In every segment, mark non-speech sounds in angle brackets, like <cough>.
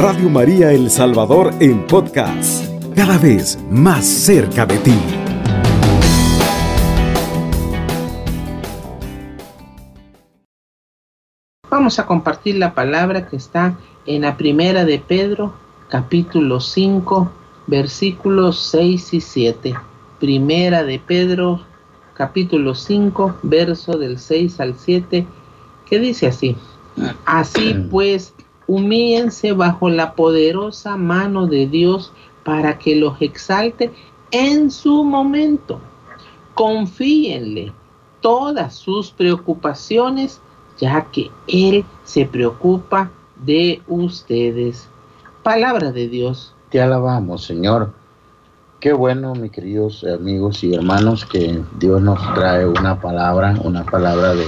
Radio María El Salvador en podcast, cada vez más cerca de ti. Vamos a compartir la palabra que está en la primera de Pedro, capítulo 5, versículos 6 y 7. Primera de Pedro, capítulo 5, verso del 6 al 7, que dice así. Así pues, humíllense bajo la poderosa mano de Dios para que los exalte en su momento. Confíenle todas sus preocupaciones, ya que Él se preocupa de ustedes. Palabra de Dios. Te alabamos, Señor. Qué bueno, mis queridos amigos y hermanos, que Dios nos trae una palabra, una palabra de,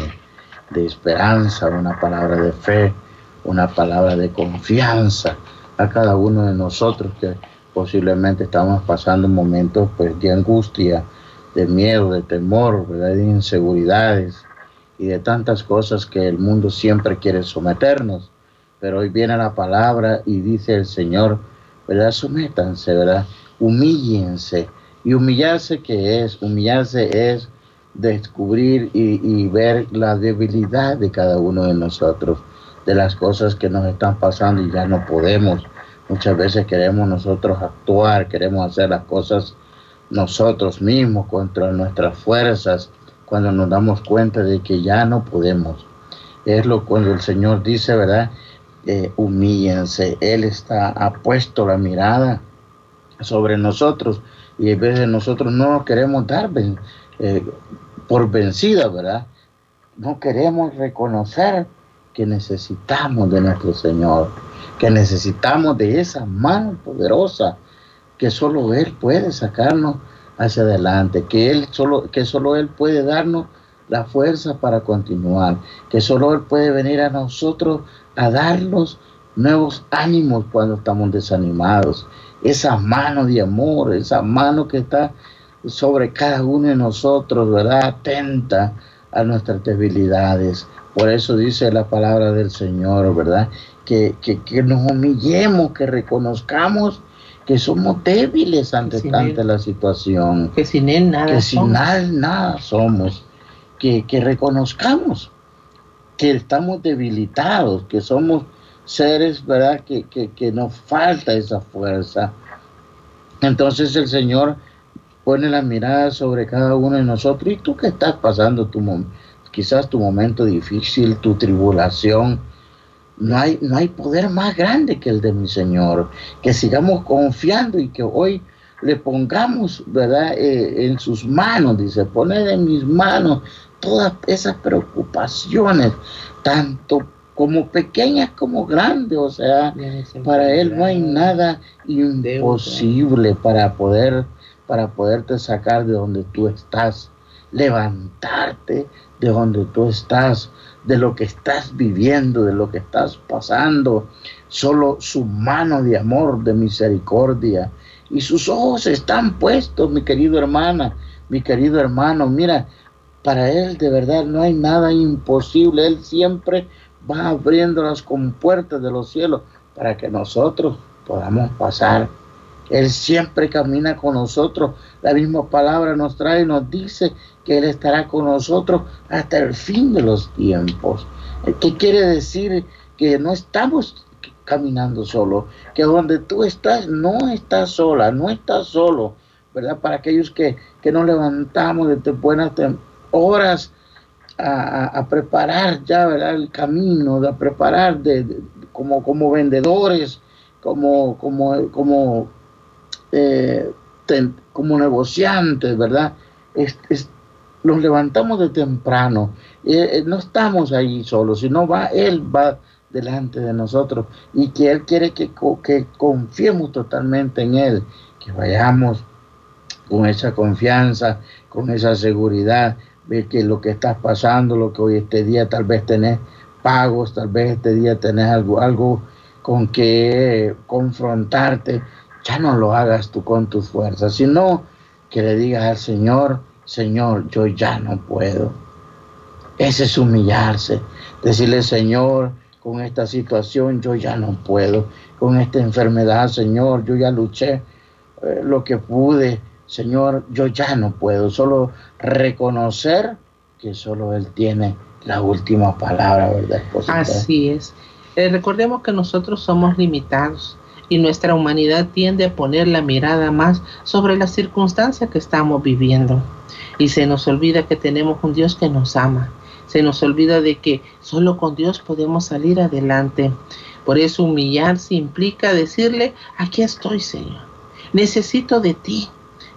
de esperanza, una palabra de fe, una palabra de confianza a cada uno de nosotros que posiblemente estamos pasando momentos pues, de angustia, de miedo, de temor, de inseguridades y de tantas cosas que el mundo siempre quiere someternos. Pero hoy viene la palabra y dice el Señor, ¿verdad? Sométanse, ¿verdad? Humíllense. Y humillarse, ¿qué es? Humillarse es descubrir y, ver la debilidad de cada uno de nosotros, de las cosas que nos están pasando y ya no podemos. Muchas veces queremos nosotros actuar, queremos hacer las cosas nosotros mismos contra nuestras fuerzas cuando nos damos cuenta de que ya no podemos. Es lo cuando el Señor dice, ¿verdad? Eh, humíllense. Él está, ha puesto la mirada sobre nosotros y a veces nosotros no queremos dar eh, por vencida, ¿verdad? No queremos reconocer que necesitamos de nuestro Señor, que necesitamos de esa mano poderosa que solo Él puede sacarnos hacia adelante, que Él solo, que solo Él puede darnos la fuerza para continuar, que solo Él puede venir a nosotros a darnos nuevos ánimos cuando estamos desanimados. Esa mano de amor, esa mano que está sobre cada uno de nosotros, ¿verdad? Atenta a nuestras debilidades. Por eso dice la palabra del Señor, ¿verdad? Que, que, nos humillemos, que reconozcamos que somos débiles ante, tanta la situación. Que sin Él nada Que sin Él nada somos. Que, que reconozcamos que estamos debilitados, que somos seres, ¿verdad? Que, que, que nos falta esa fuerza. Entonces el Señor pone la mirada sobre cada uno de nosotros. Y tú que estás pasando tu quizás tu momento difícil, tu tribulación, no hay, no hay poder más grande que el de mi Señor. Que sigamos confiando y que hoy le pongamos, ¿verdad?, eh, en sus manos, dice, poner en mis manos todas esas preocupaciones, tanto como pequeñas como grandes, o sea, para Él no hay nada imposible para poder para poderte sacar de donde tú estás, levantarte de donde tú estás, de lo que estás viviendo, de lo que estás pasando. Solo su mano de amor, de misericordia. Y sus ojos están puestos, mi querido hermana, mi querido hermano. Mira, para Él de verdad no hay nada imposible. Él siempre va abriendo las compuertas de los cielos para que nosotros podamos pasar él siempre camina con nosotros. La misma palabra nos trae y nos dice que Él estará con nosotros hasta el fin de los tiempos. ¿Qué quiere decir? Que no estamos caminando solo, que donde tú estás no estás sola, no estás solo, ¿verdad? Para aquellos que, que nos levantamos desde buenas horas a, preparar ya, ¿verdad? El camino, a preparar de, como, como vendedores, como, como, como eh, como negociantes, ¿verdad? Nos levantamos de temprano, eh, eh, no estamos ahí solos, sino va, Él va delante de nosotros y que Él quiere que, que confiemos totalmente en Él, que vayamos con esa confianza, con esa seguridad de que lo que estás pasando, lo que hoy este día tal vez tenés pagos, tal vez este día tenés algo, algo con que confrontarte, ya no lo hagas tú con tus fuerzas, sino que le digas al Señor, Señor, yo ya no puedo. Ese es humillarse, decirle, Señor, con esta situación, yo ya no puedo, con esta enfermedad, Señor, yo ya luché eh, lo que pude, Señor, yo ya no puedo, solo reconocer que solo Él tiene la última palabra, ¿verdad? Así es. Eh, recordemos que nosotros somos limitados y nuestra humanidad tiende a poner la mirada más sobre las circunstancias que estamos viviendo. Y se nos olvida que tenemos un Dios que nos ama. Se nos olvida de que solo con Dios podemos salir adelante. Por eso humillarse implica decirle, aquí estoy Señor. Necesito de ti.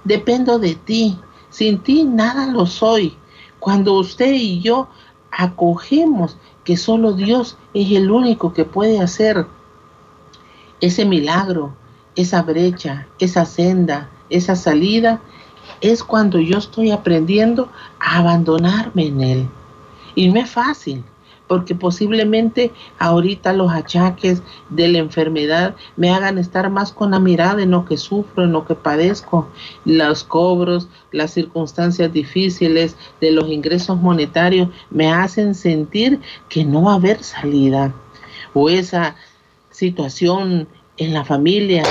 Dependo de ti. Sin ti nada lo soy. Cuando usted y yo acogemos que solo Dios es el único que puede hacer ese milagro, esa brecha, esa senda, esa salida, es cuando yo estoy aprendiendo a abandonarme en Él. Y no es fácil, porque posiblemente ahorita los achaques de la enfermedad me hagan estar más con la mirada en lo que sufro, en lo que padezco, los cobros, las circunstancias difíciles de los ingresos monetarios me hacen sentir que no va a haber salida o esa situación en la familia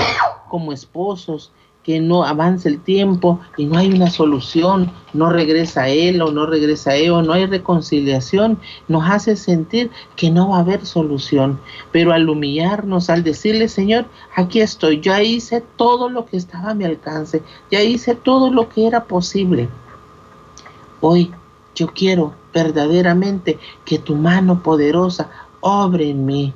como esposos que no avance el tiempo y no hay una solución, no regresa él o no regresa él o no hay reconciliación, nos hace sentir que no va a haber solución. Pero al humillarnos, al decirle, Señor, aquí estoy, ya hice todo lo que estaba a mi alcance, ya hice todo lo que era posible. Hoy yo quiero verdaderamente que tu mano poderosa obre en mí.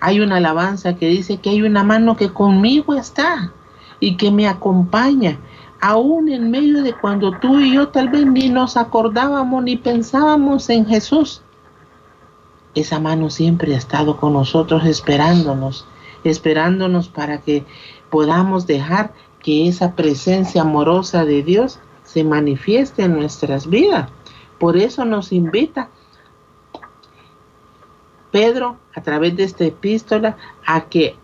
Hay una alabanza que dice que hay una mano que conmigo está y que me acompaña, aún en medio de cuando tú y yo tal vez ni nos acordábamos ni pensábamos en Jesús. Esa mano siempre ha estado con nosotros esperándonos, esperándonos para que podamos dejar que esa presencia amorosa de Dios se manifieste en nuestras vidas. Por eso nos invita Pedro a través de esta epístola a que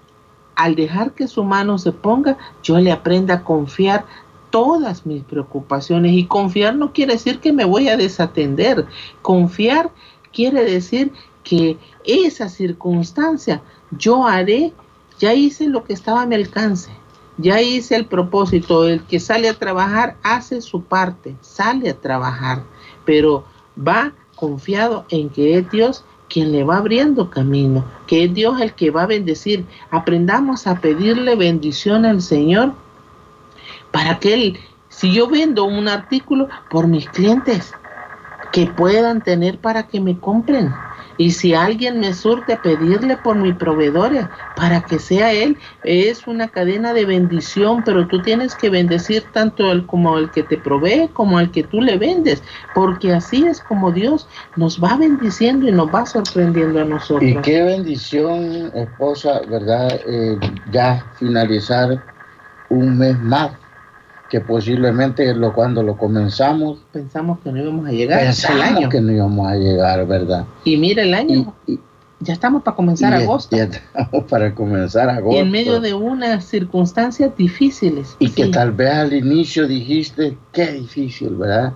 al dejar que su mano se ponga, yo le aprenda a confiar todas mis preocupaciones. Y confiar no quiere decir que me voy a desatender. Confiar quiere decir que esa circunstancia yo haré, ya hice lo que estaba a mi alcance. Ya hice el propósito, el que sale a trabajar hace su parte, sale a trabajar, pero va confiado en que es Dios quien le va abriendo camino, que es Dios el que va a bendecir. Aprendamos a pedirle bendición al Señor para que Él, si yo vendo un artículo por mis clientes, que puedan tener para que me compren. Y si alguien me surte, pedirle por mi proveedor para que sea él. Es una cadena de bendición, pero tú tienes que bendecir tanto el, como el que te provee como al que tú le vendes, porque así es como Dios nos va bendiciendo y nos va sorprendiendo a nosotros. Y qué bendición, esposa, ¿verdad? Eh, ya finalizar un mes más que posiblemente lo, cuando lo comenzamos pensamos que no íbamos a llegar pensamos año. que no íbamos a llegar verdad y mira el año ya estamos para comenzar agosto. ya estamos <laughs> para comenzar agosto y en medio de unas circunstancias difíciles y que tal vez al inicio dijiste qué difícil verdad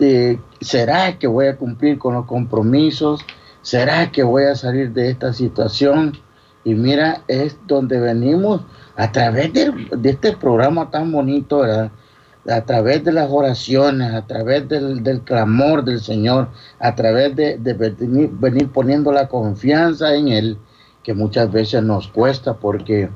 eh, será que voy a cumplir con los compromisos será que voy a salir de esta situación y mira es donde venimos a través de, este programa tan bonito, a través de las oraciones, a través del, clamor del Señor, a través de, venir, poniendo la confianza en Él, que muchas veces nos cuesta porque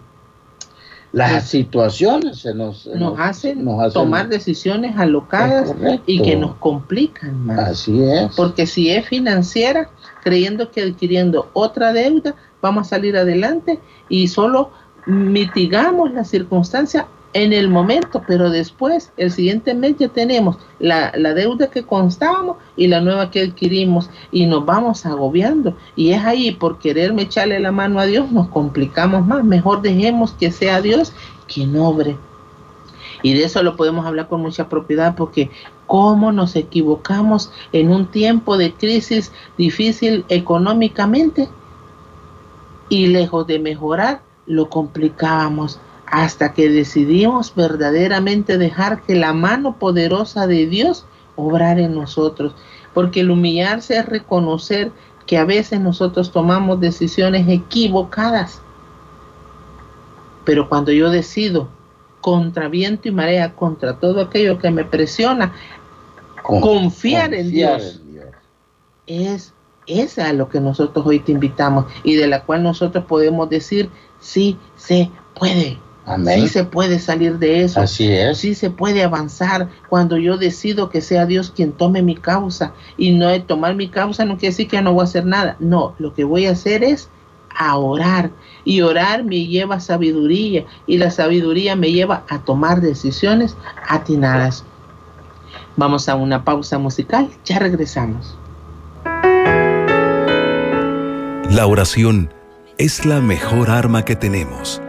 las situaciones se nos, nos, hacen, tomar decisiones alocadas y que nos complican más. Así es. Porque si es financiera, creyendo que adquiriendo otra deuda, vamos a salir adelante y solo mitigamos la circunstancia en el momento, pero después, el siguiente mes ya tenemos la, deuda que constábamos y la nueva que adquirimos y nos vamos agobiando. Y es ahí, por quererme echarle la mano a Dios, nos complicamos más. Mejor dejemos que sea Dios quien obre. Y de eso lo podemos hablar con mucha propiedad porque cómo nos equivocamos en un tiempo de crisis difícil económicamente y lejos de mejorar, lo complicábamos hasta que decidimos verdaderamente dejar que la mano poderosa de Dios obrar en nosotros. Porque el humillarse es reconocer que a veces nosotros tomamos decisiones equivocadas. Pero cuando yo decido contra viento y marea, contra todo aquello que me presiona, confiar, en, Dios, es esa a lo que nosotros hoy te invitamos y de la cual nosotros podemos decir, sí se puede. Sí se puede salir de eso. Así es. Sí se puede avanzar cuando yo decido que sea Dios quien tome mi causa. Y no es tomar mi causa no quiere decir que no voy a hacer nada. No, lo que voy a hacer es a orar. Y orar me lleva a sabiduría. Y la sabiduría me lleva a tomar decisiones atinadas. Vamos a una pausa musical. Ya regresamos. La oración es la mejor arma que tenemos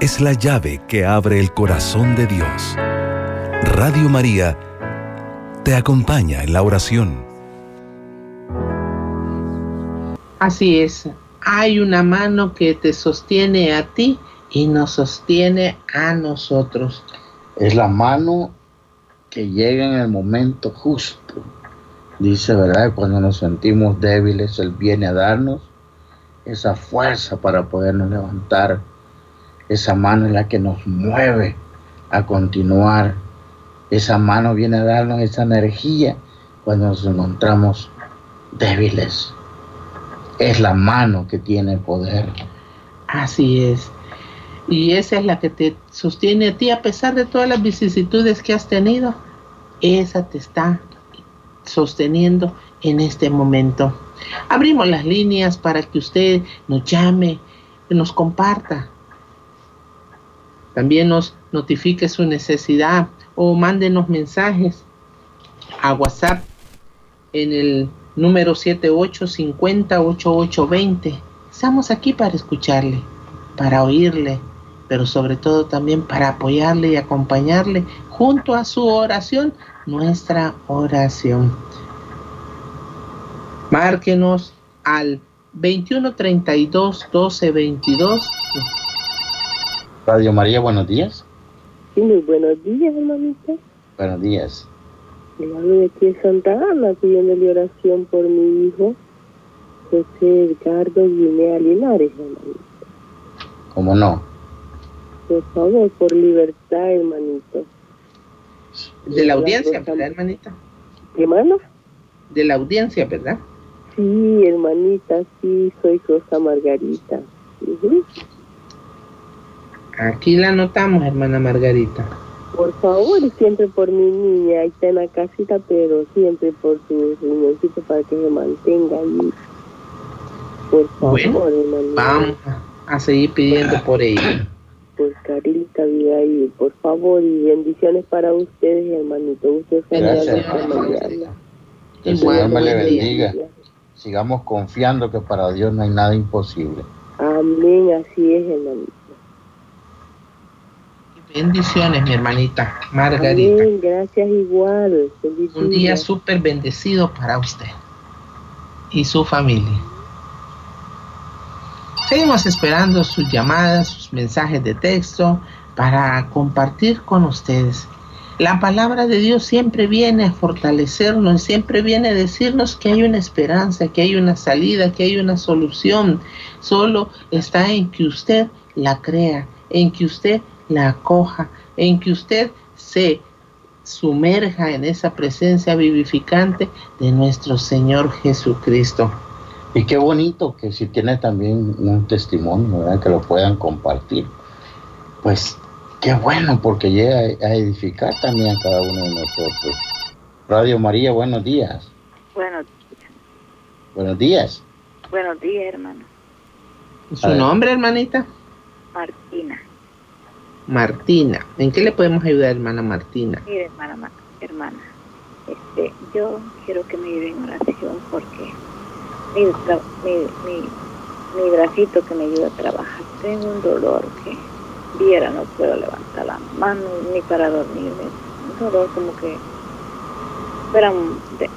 es la llave que abre el corazón de Dios. Radio María te acompaña en la oración. Así es, hay una mano que te sostiene a ti y nos sostiene a nosotros. Es la mano que llega en el momento justo. Dice, ¿verdad? Cuando nos sentimos débiles, Él viene a darnos esa fuerza para podernos levantar esa mano es la que nos mueve a continuar. Esa mano viene a darnos esa energía cuando nos encontramos débiles. Es la mano que tiene poder. Así es. Y esa es la que te sostiene a ti a pesar de todas las vicisitudes que has tenido. Esa te está sosteniendo en este momento. Abrimos las líneas para que usted nos llame, nos comparta también nos notifique su necesidad o mándenos mensajes a WhatsApp en el número 78508820. Estamos aquí para escucharle, para oírle, pero sobre todo también para apoyarle y acompañarle junto a su oración, nuestra oración. Márquenos al 2132 1222 Radio María, buenos días. Sí, muy buenos días, hermanita. Buenos días. Le hablo de aquí de Santa Ana, pidiéndole oración por mi hijo, José Edgardo Guinea Linares, hermanita. ¿Cómo no? Por favor, por libertad, hermanito. De la audiencia, ¿verdad, hermanita? ¿Qué mano? De la audiencia, ¿verdad? Sí, hermanita, sí, soy Rosa Margarita. Aquí la anotamos, hermana Margarita. Por favor, siempre por mi niña, ahí está en la casita, pero siempre por su riñoncito para que se mantenga ahí. Por favor, bueno, Vamos a seguir pidiendo por ella. Por Carlita ahí, por favor, y bendiciones para ustedes, hermanito. Ustedes Gracias, Que el Señor me le bendiga. Sigamos confiando que para Dios no hay nada imposible. Amén, así es, hermanito. Bendiciones, mi hermanita Margarita. gracias igual. Un día súper bendecido para usted y su familia. Seguimos esperando sus llamadas, sus mensajes de texto para compartir con ustedes. La palabra de Dios siempre viene a fortalecernos, siempre viene a decirnos que hay una esperanza, que hay una salida, que hay una solución. Solo está en que usted la crea, en que usted la acoja, en que usted se sumerja en esa presencia vivificante de nuestro Señor Jesucristo. Y qué bonito que si tiene también un testimonio, ¿verdad? que lo puedan compartir. Pues qué bueno, porque llega a edificar también a cada uno de nosotros. Radio María, buenos días. Buenos días. Buenos días. Buenos días, hermano. ¿Su nombre, hermanita? Martina. Martina. ¿En qué le podemos ayudar, hermana Martina? Mire, hermana, hermana, este, yo quiero que me ayuden en oración porque mi, mi, mi, bracito que me ayuda a trabajar, tengo un dolor que viera, no puedo levantar la mano ni para dormirme. Un dolor como que fueran,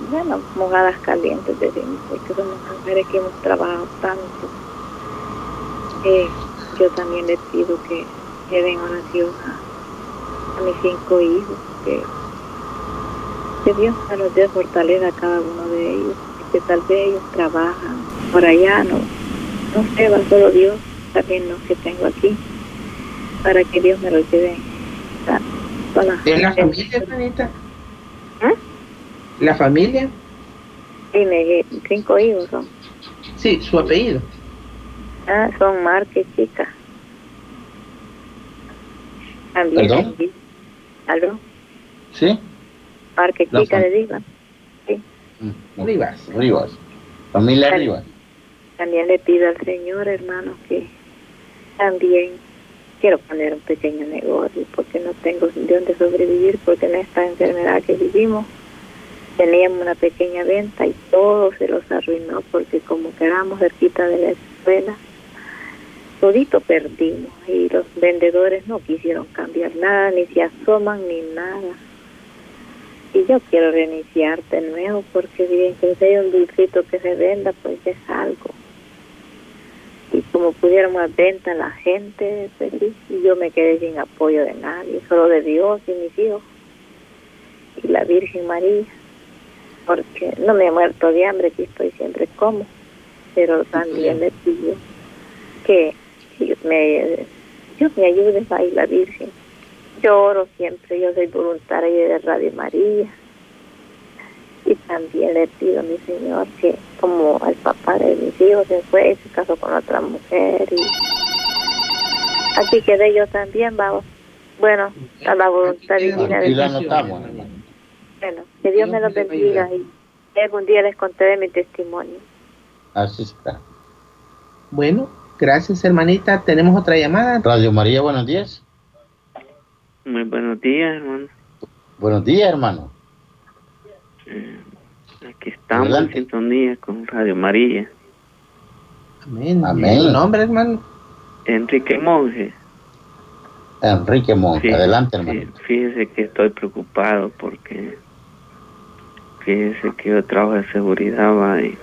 bueno, mojadas calientes, decimos, porque somos mujeres que hemos trabajado tanto. Eh, yo también le pido que den oración a, mis cinco hijos, que, que Dios los dé fortaleza a cada uno de ellos, que tal vez ellos trabajan, por allá, no, no sé, va solo Dios, también lo que tengo aquí, para que Dios me lo lleve. ¿En la familia, hermanita? ¿Eh? ¿La familia? Sí, me, cinco hijos son. Sí, su apellido. Ah, son Marque Chica. También. ¿Perdón? ¿Aló? ¿Sí? Marque La Chica de Diva. Sí. Mm, Rivas. Rivas. Familia Vale. Rivas. También le pido al Señor, hermano, que también quiero poner un pequeño negocio porque no tengo de dónde sobrevivir porque en esta enfermedad que vivimos teníamos una pequeña venta y todo se los arruinó porque como quedamos cerquita de la escuela, todito perdimos y los vendedores no quisieron cambiar nada, ni se asoman ni nada. Y yo quiero reiniciar de nuevo porque bien que hay un dulcito que se venda, pues es algo. Y como pudieron más venta la gente feliz, y yo me quedé sin apoyo de nadie, solo de Dios y mis hijos y la Virgen María, porque no me he muerto de hambre, que estoy siempre como, pero también le pido que Dios me, Dios me ayude ahí la Virgen. Yo oro siempre, yo soy voluntaria de Radio María. Y también le pido a mi Señor que, como el papá de mis hijos se fue, se casó con otra mujer. y Así quedé yo también, vamos. Bueno, a la voluntad divina de Dios. Bueno, que Dios me los bendiga y algún día les contaré mi testimonio. Así está. Bueno, gracias, hermanita. ¿Tenemos otra llamada? Radio María, buenos días. Muy buenos días, hermano. Buenos días, hermano. Eh, aquí estamos Adelante. en sintonía con Radio María. Amén. Amén. ¿Tu nombre, hermano? Enrique Monge. Enrique Monge. Adelante, hermano. fíjese que estoy preocupado porque fíjese que yo trabajo de seguridad va, y,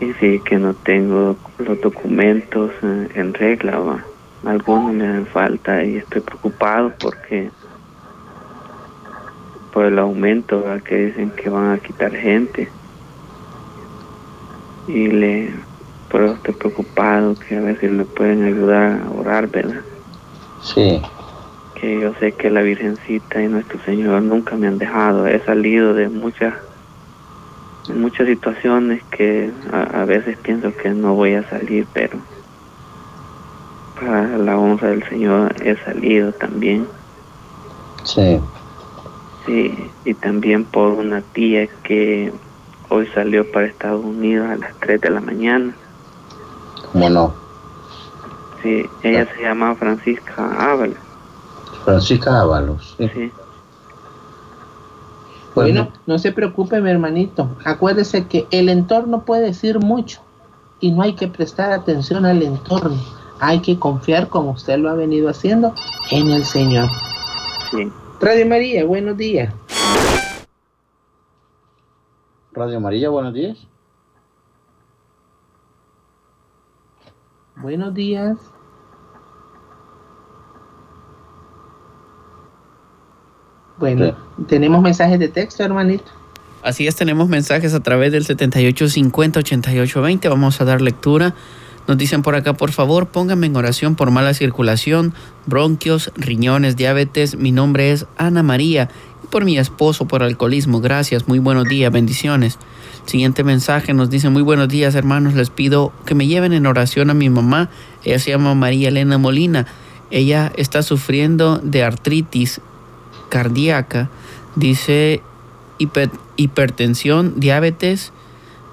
y sí que no tengo los documentos eh, en regla va. algunos me hacen falta y estoy preocupado porque por el aumento ¿va? que dicen que van a quitar gente y le por eso estoy preocupado que a ver si me pueden ayudar a orar verdad Sí. que yo sé que la Virgencita y nuestro Señor nunca me han dejado. He salido de muchas de muchas situaciones que a, a veces pienso que no voy a salir, pero para la honra del Señor he salido también. Sí. Sí, y también por una tía que hoy salió para Estados Unidos a las 3 de la mañana. ¿Cómo no? Sí, ella se llama Francisca Ábala. Francisca Ábalos. Sí. Sí, Bueno, no se preocupe, mi hermanito. Acuérdese que el entorno puede decir mucho y no hay que prestar atención al entorno. Hay que confiar, como usted lo ha venido haciendo, en el Señor. sí. Radio María, buenos días. Radio María, buenos días. Buenos días. Bueno, tenemos mensajes de texto, hermanito. Así es, tenemos mensajes a través del 7850-8820. Vamos a dar lectura. Nos dicen por acá, por favor, pónganme en oración por mala circulación, bronquios, riñones, diabetes. Mi nombre es Ana María. Y por mi esposo, por alcoholismo. Gracias, muy buenos días, bendiciones. Siguiente mensaje nos dice, muy buenos días, hermanos. Les pido que me lleven en oración a mi mamá. Ella se llama María Elena Molina. Ella está sufriendo de artritis cardíaca. Dice hiper- hipertensión, diabetes.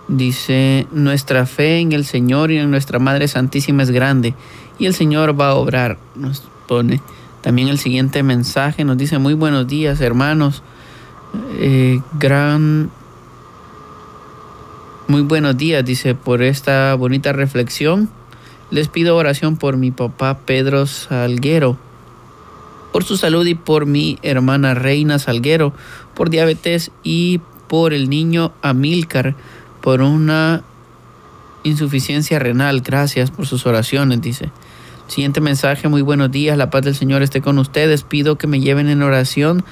Dice, nuestra fe en el Señor y en nuestra Madre Santísima es grande y el Señor va a obrar. Nos pone también el siguiente mensaje, nos dice, muy buenos días hermanos, Eh, gran, muy buenos días, dice, por esta bonita reflexión. Les pido oración por mi papá Pedro Salguero, por su salud y por mi hermana Reina Salguero, por diabetes y por el niño Amílcar por una insuficiencia renal. Gracias por sus oraciones, dice. Siguiente mensaje, muy buenos días, la paz del Señor esté con ustedes. Pido que me lleven en oración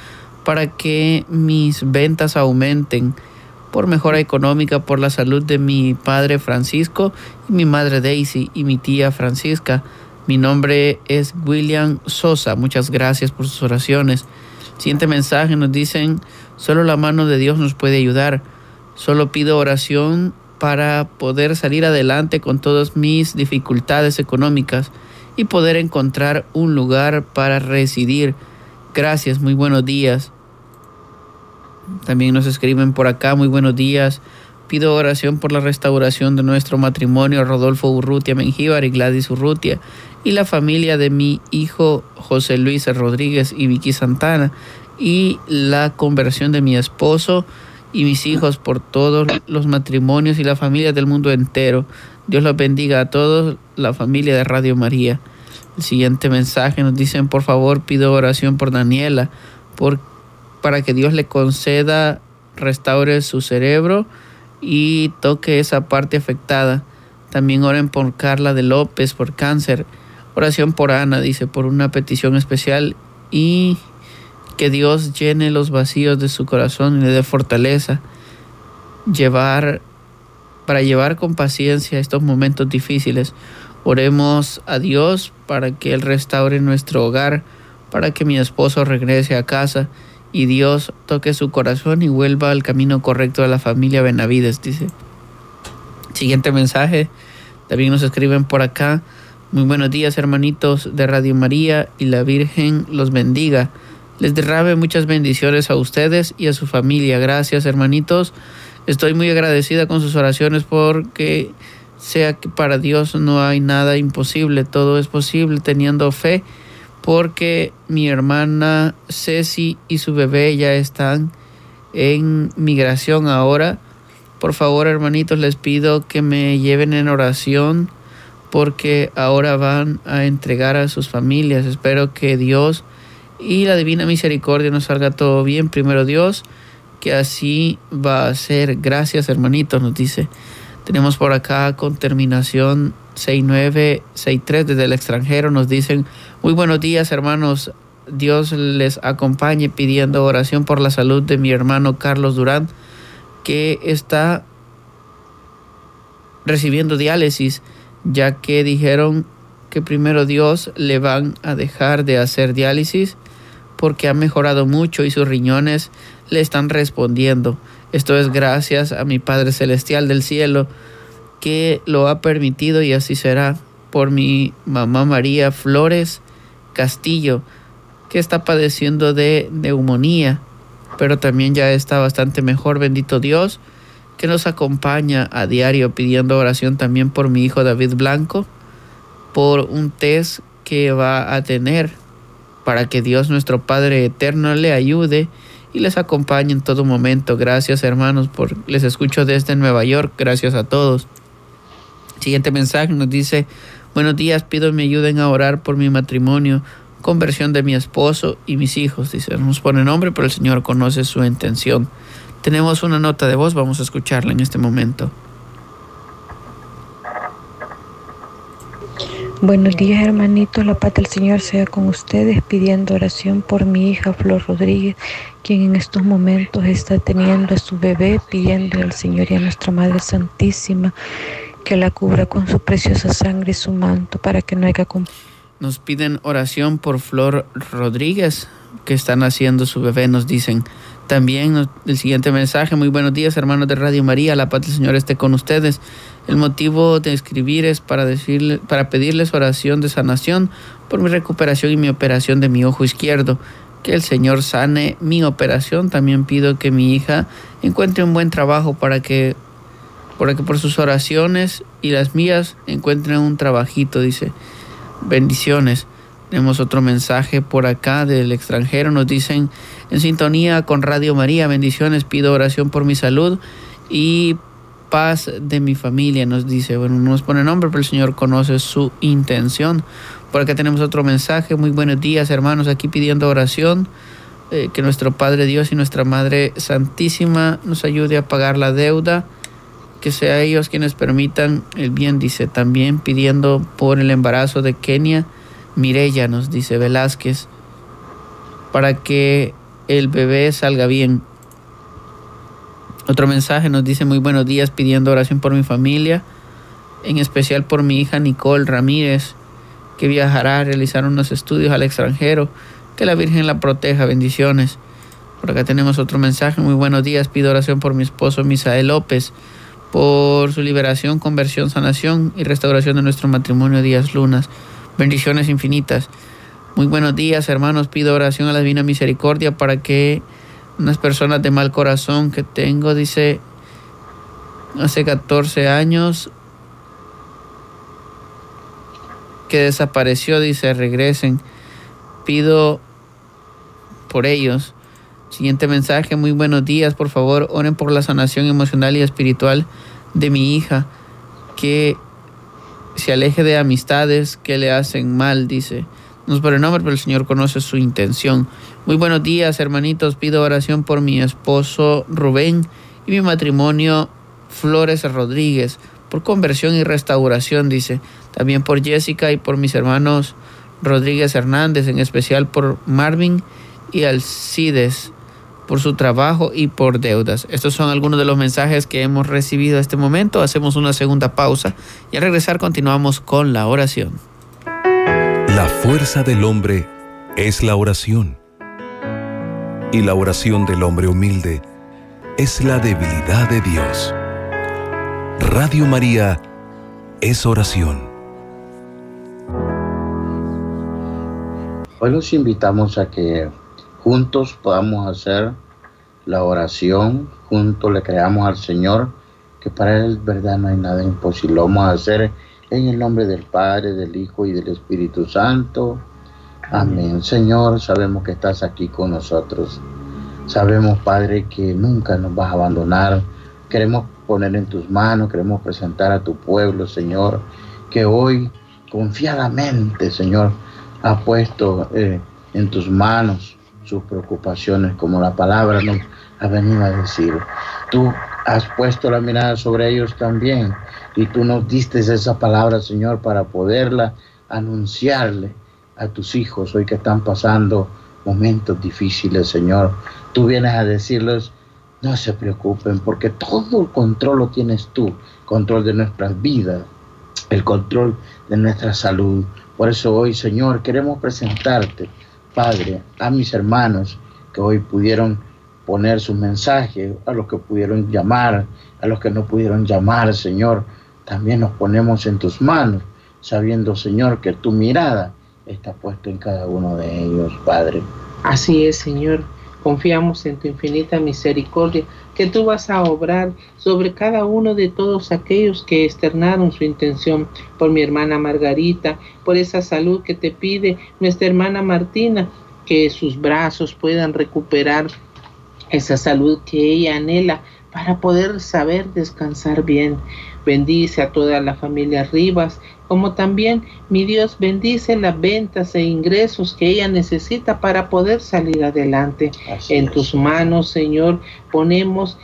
para que mis ventas aumenten, por mejora económica, por la salud de mi padre Francisco y mi madre Daisy y mi tía Francisca. Mi nombre es William Sosa. Muchas gracias por sus oraciones. Siguiente mensaje nos dicen, solo la mano de Dios nos puede ayudar. Solo pido oración para poder salir adelante con todas mis dificultades económicas y poder encontrar un lugar para residir. Gracias, muy buenos días. También nos escriben por acá, muy buenos días. Pido oración por la restauración de nuestro matrimonio, Rodolfo Urrutia Mengíbar y Gladys Urrutia, y la familia de mi hijo José Luis Rodríguez y Vicky Santana, y la conversión de mi esposo y mis hijos por todos los matrimonios y la familia del mundo entero. Dios los bendiga a todos, la familia de Radio María. El siguiente mensaje nos dicen, por favor, pido oración por Daniela, por, para que Dios le conceda, restaure su cerebro y toque esa parte afectada. También oren por Carla de López, por cáncer. Oración por Ana, dice, por una petición especial y que Dios llene los vacíos de su corazón y le dé fortaleza. Llevar, para llevar con paciencia estos momentos difíciles. Oremos a Dios para que Él restaure nuestro hogar, para que mi esposo regrese a casa y Dios toque su corazón y vuelva al camino correcto de la familia Benavides, dice. Siguiente mensaje, también nos escriben por acá. Muy buenos días hermanitos de Radio María y la Virgen los bendiga. Les derrame muchas bendiciones a ustedes y a su familia. Gracias hermanitos. Estoy muy agradecida con sus oraciones porque sea que para Dios no hay nada imposible, todo es posible teniendo fe, porque mi hermana Ceci y su bebé ya están en migración ahora. Por favor, hermanitos, les pido que me lleven en oración porque ahora van a entregar a sus familias. Espero que Dios y la divina misericordia nos salga todo bien. Primero Dios, que así va a ser. Gracias, hermanitos, nos dice. Tenemos por acá con terminación 6963 desde el extranjero. Nos dicen, muy buenos días hermanos. Dios les acompañe pidiendo oración por la salud de mi hermano Carlos Durán, que está recibiendo diálisis, ya que dijeron que primero Dios le van a dejar de hacer diálisis porque ha mejorado mucho y sus riñones le están respondiendo. Esto es gracias a mi Padre Celestial del cielo que lo ha permitido y así será por mi mamá María Flores Castillo, que está padeciendo de neumonía, pero también ya está bastante mejor, bendito Dios, que nos acompaña a diario pidiendo oración también por mi hijo David Blanco, por un test que va a tener para que Dios nuestro Padre eterno le ayude y les acompañe en todo momento. Gracias hermanos, por les escucho desde Nueva York. Gracias a todos. Siguiente mensaje nos dice, buenos días, pido me ayuden a orar por mi matrimonio, conversión de mi esposo y mis hijos. Dice, nos pone nombre, pero el Señor conoce su intención. Tenemos una nota de voz, vamos a escucharla en este momento. Buenos días hermanitos, la paz del Señor sea con ustedes, pidiendo oración por mi hija Flor Rodríguez, quien en estos momentos está teniendo a su bebé, pidiendo al Señor y a nuestra Madre Santísima que la cubra con su preciosa sangre y su manto para que no haya... Nos piden oración por Flor Rodríguez, que están haciendo su bebé, nos dicen. También el siguiente mensaje, muy buenos días hermanos de Radio María, la paz del Señor esté con ustedes. El motivo de escribir es para, decirle, para pedirles oración de sanación por mi recuperación y mi operación de mi ojo izquierdo. Que el Señor sane mi operación. También pido que mi hija encuentre un buen trabajo para que, para que por sus oraciones y las mías encuentren un trabajito, dice. Bendiciones. Tenemos otro mensaje por acá del extranjero. Nos dicen en sintonía con Radio María. Bendiciones. Pido oración por mi salud y paz de mi familia, nos dice. Bueno, no nos pone nombre, pero el Señor conoce su intención. Por acá tenemos otro mensaje. Muy buenos días, hermanos, aquí pidiendo oración. Eh, que nuestro Padre Dios y nuestra Madre Santísima nos ayude a pagar la deuda. Que sea ellos quienes permitan el bien, dice. También pidiendo por el embarazo de Kenia. Mirella, nos dice Velázquez. Para que el bebé salga bien Otro mensaje nos dice muy buenos días pidiendo oración por mi familia, en especial por mi hija Nicole Ramírez, que viajará a realizar unos estudios al extranjero. Que la Virgen la proteja, bendiciones. Por acá tenemos otro mensaje, muy buenos días, pido oración por mi esposo Misael López, por su liberación, conversión, sanación y restauración de nuestro matrimonio Días Lunas. Bendiciones infinitas. Muy buenos días, hermanos. Pido oración a la Divina Misericordia para que unas personas de mal corazón que tengo, dice, hace 14 años, que desapareció, dice, regresen. Pido por ellos. Siguiente mensaje, muy buenos días, por favor, oren por la sanación emocional y espiritual de mi hija, que se aleje de amistades que le hacen mal, dice. No es por el nombre, pero el Señor conoce su intención. Muy buenos días, hermanitos. Pido oración por mi esposo Rubén y mi matrimonio Flores Rodríguez, por conversión y restauración, dice. También por Jessica y por mis hermanos Rodríguez Hernández, en especial por Marvin y Alcides, por su trabajo y por deudas. Estos son algunos de los mensajes que hemos recibido a este momento. Hacemos una segunda pausa y al regresar continuamos con la oración. La fuerza del hombre es la oración. Y la oración del hombre humilde es la debilidad de Dios. Radio María es oración. Hoy los invitamos a que juntos podamos hacer la oración, juntos le creamos al Señor, que para Él verdad no hay nada imposible. Lo vamos a hacer en el nombre del Padre, del Hijo y del Espíritu Santo. Amén. Señor, sabemos que estás aquí con nosotros. Sabemos, Padre, que nunca nos vas a abandonar. Queremos poner en tus manos, queremos presentar a tu pueblo, Señor, que hoy confiadamente, Señor, ha puesto eh, en tus manos sus preocupaciones, como la palabra nos ha venido a decir. Tú has puesto la mirada sobre ellos también y tú nos diste esa palabra, Señor, para poderla anunciarle a tus hijos hoy que están pasando momentos difíciles, Señor. Tú vienes a decirles, no se preocupen, porque todo el control lo tienes tú, control de nuestras vidas, el control de nuestra salud. Por eso hoy, Señor, queremos presentarte, Padre, a mis hermanos que hoy pudieron poner su mensaje, a los que pudieron llamar, a los que no pudieron llamar, Señor también nos ponemos en tus manos, sabiendo, Señor, que tu mirada está puesta en cada uno de ellos, Padre. Así es, Señor. Confiamos en tu infinita misericordia, que tú vas a obrar sobre cada uno de todos aquellos que externaron su intención, por mi hermana Margarita, por esa salud que te pide nuestra hermana Martina, que sus brazos puedan recuperar esa salud que ella anhela para poder saber descansar bien. Bendice a toda la familia Rivas, como también mi Dios bendice las ventas e ingresos que ella necesita para poder salir adelante. en tus manos, Señor, ponemos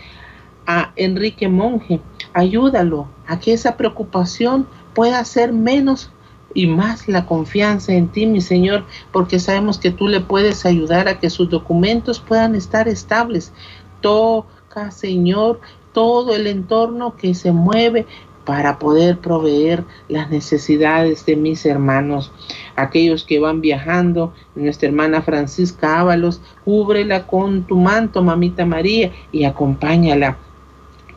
a Enrique Monje. Ayúdalo a que esa preocupación pueda ser menos y más la confianza en ti, mi Señor, porque sabemos que tú le puedes ayudar a que sus documentos puedan estar estables. Toca, Señor, todo el entorno que se mueve para poder proveer las necesidades de mis hermanos, aquellos que van viajando, nuestra hermana Francisca Ábalos, cúbrela con tu manto, mamita María, y acompáñala.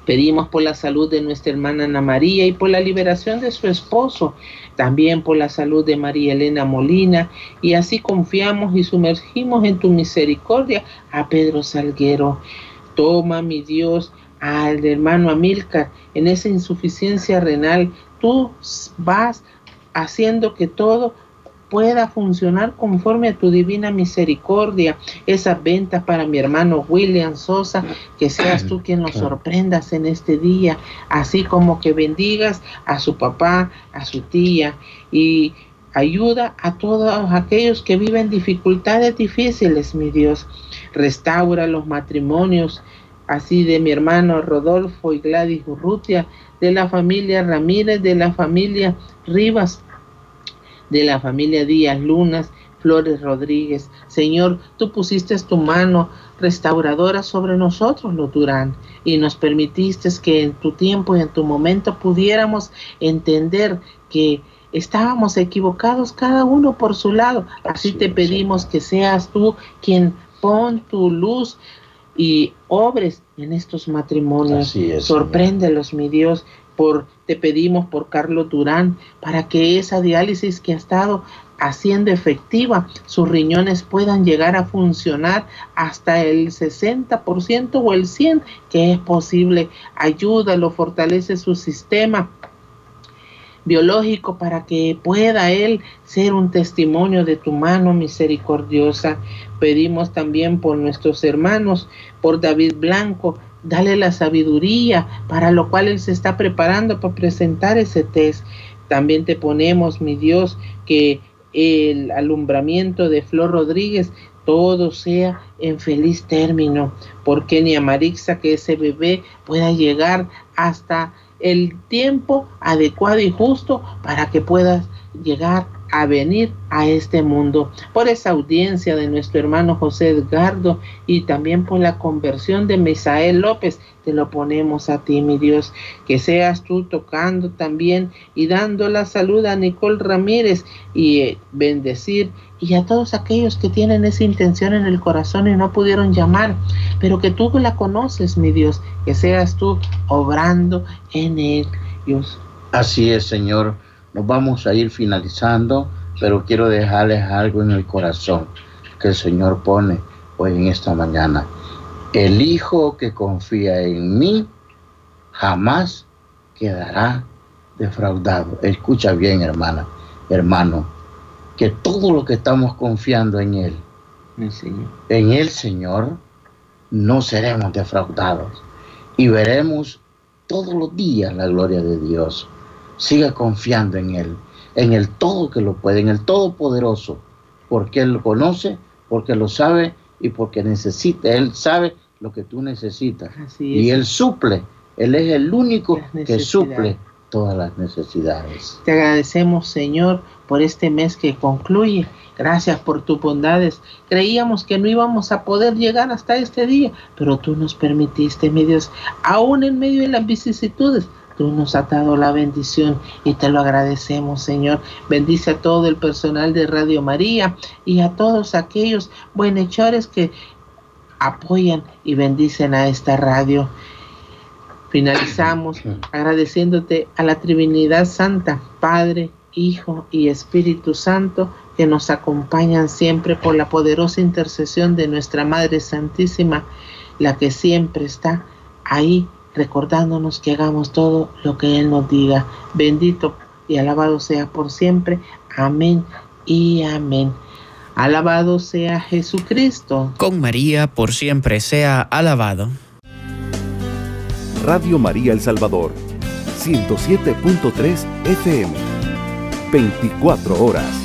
Pedimos por la salud de nuestra hermana Ana María y por la liberación de su esposo, también por la salud de María Elena Molina, y así confiamos y sumergimos en tu misericordia a Pedro Salguero. Toma, mi Dios, al hermano Amilcar en esa insuficiencia renal, tú vas haciendo que todo pueda funcionar conforme a tu divina misericordia. Esas ventas para mi hermano William Sosa, que seas tú quien nos sorprendas en este día, así como que bendigas a su papá, a su tía y ayuda a todos aquellos que viven dificultades difíciles, mi Dios. Restaura los matrimonios así de mi hermano Rodolfo y Gladys Urrutia, de la familia Ramírez, de la familia Rivas, de la familia Díaz Lunas, Flores Rodríguez. Señor, tú pusiste tu mano restauradora sobre nosotros, lo Durán, y nos permitiste que en tu tiempo y en tu momento pudiéramos entender que estábamos equivocados cada uno por su lado. Así te pedimos que seas tú quien pon tu luz y obres en estos matrimonios. Sorpréndelos, mi Dios, por te pedimos por Carlos Durán para que esa diálisis que ha estado haciendo efectiva, sus riñones puedan llegar a funcionar hasta el 60% o el 100% que es posible. Ayúdalo, fortalece su sistema biológico para que pueda Él ser un testimonio de tu mano misericordiosa. Pedimos también por nuestros hermanos, por David Blanco, dale la sabiduría para lo cual Él se está preparando para presentar ese test. También te ponemos, mi Dios, que el alumbramiento de Flor Rodríguez, todo sea en feliz término, porque ni Amarixa que ese bebé pueda llegar hasta el tiempo adecuado y justo para que puedas llegar a venir a este mundo, por esa audiencia de nuestro hermano José Edgardo y también por la conversión de Misael López, te lo ponemos a ti, mi Dios, que seas tú tocando también y dando la salud a Nicole Ramírez y eh, bendecir y a todos aquellos que tienen esa intención en el corazón y no pudieron llamar, pero que tú la conoces, mi Dios, que seas tú obrando en él, Dios. Así es, Señor nos vamos a ir finalizando, pero quiero dejarles algo en el corazón que el Señor pone hoy en esta mañana. El hijo que confía en mí jamás quedará defraudado. Escucha bien, hermana, hermano, que todo lo que estamos confiando en Él, en el Señor, no seremos defraudados y veremos todos los días la gloria de Dios. Siga confiando en Él, en el todo que lo puede, en el todopoderoso, porque Él lo conoce, porque lo sabe y porque necesita. Él sabe lo que tú necesitas. y Él suple. Él es el único que suple todas las necesidades. Te agradecemos, Señor, por este mes que concluye. Gracias por tus bondades. Creíamos que no íbamos a poder llegar hasta este día, pero tú nos permitiste, mi Dios, aún en medio de las vicisitudes, Tú nos has dado la bendición y te lo agradecemos, Señor. Bendice a todo el personal de Radio María y a todos aquellos buenhechores que apoyan y bendicen a esta radio. Finalizamos agradeciéndote a la Trinidad Santa, Padre, Hijo y Espíritu Santo, que nos acompañan siempre por la poderosa intercesión de nuestra Madre Santísima, la que siempre está ahí recordándonos que hagamos todo lo que Él nos diga. Bendito y alabado sea por siempre. Amén y amén. Alabado sea Jesucristo. Con María por siempre sea alabado. Radio María El Salvador, 107.3 FM, 24 horas.